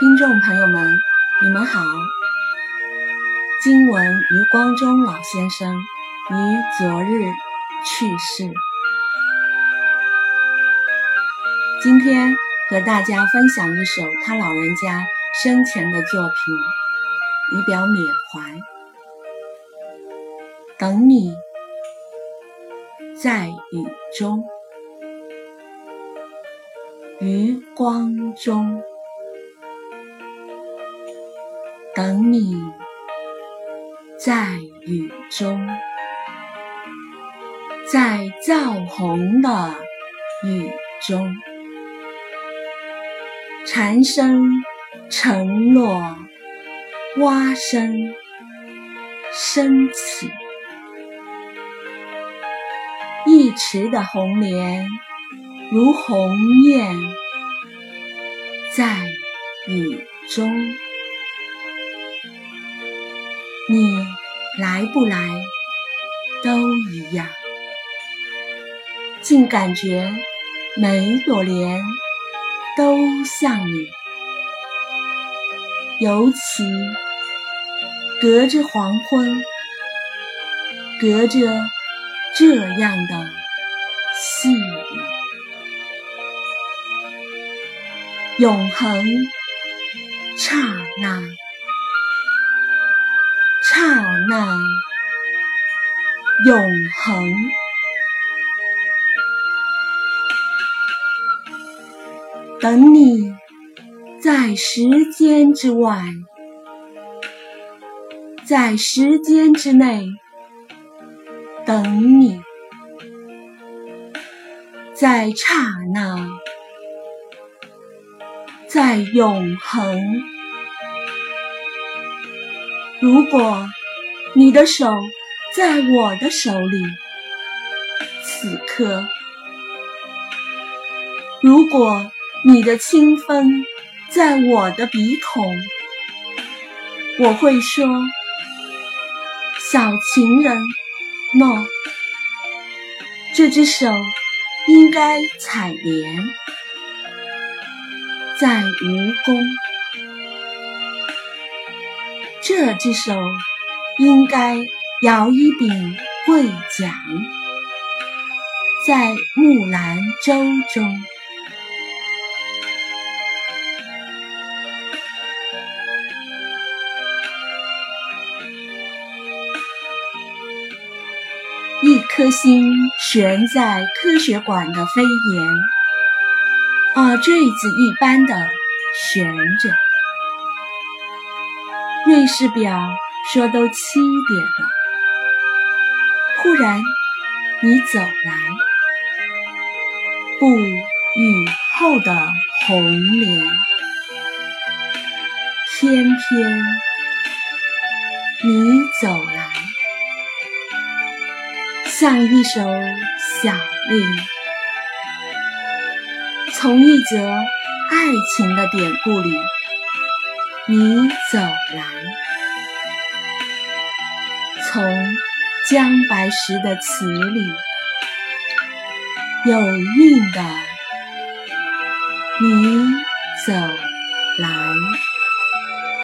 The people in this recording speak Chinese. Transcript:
听众朋友们，你们好。今闻余光中老先生于昨日去世，今天和大家分享一首他老人家生前的作品，以表缅怀。等你，在雨中，余光中。等你，在雨中，在燥红的雨中，蝉声沉落，蛙声升起，一池的红莲如鸿雁，在雨中。你来不来都一样，竟感觉每朵莲都像你。尤其隔着黄昏，隔着这样的细雨，永恒刹那。刹那，永恒。等你，在时间之外，在时间之内，等你，在刹那，在永恒。如果你的手在我的手里，此刻；如果你的清风在我的鼻孔，我会说：“小情人，诺，这只手应该采莲，在蜈蚣。”这只手应该摇一柄桂桨，在木兰舟中。一颗心悬在科学馆的飞檐，啊，坠子一般的悬着。瑞士表说都七点了，忽然你走来，不雨后的红莲，偏偏你走来，像一首小令，从一则爱情的典故里。你走来，从姜白石的词里有韵的，你走来。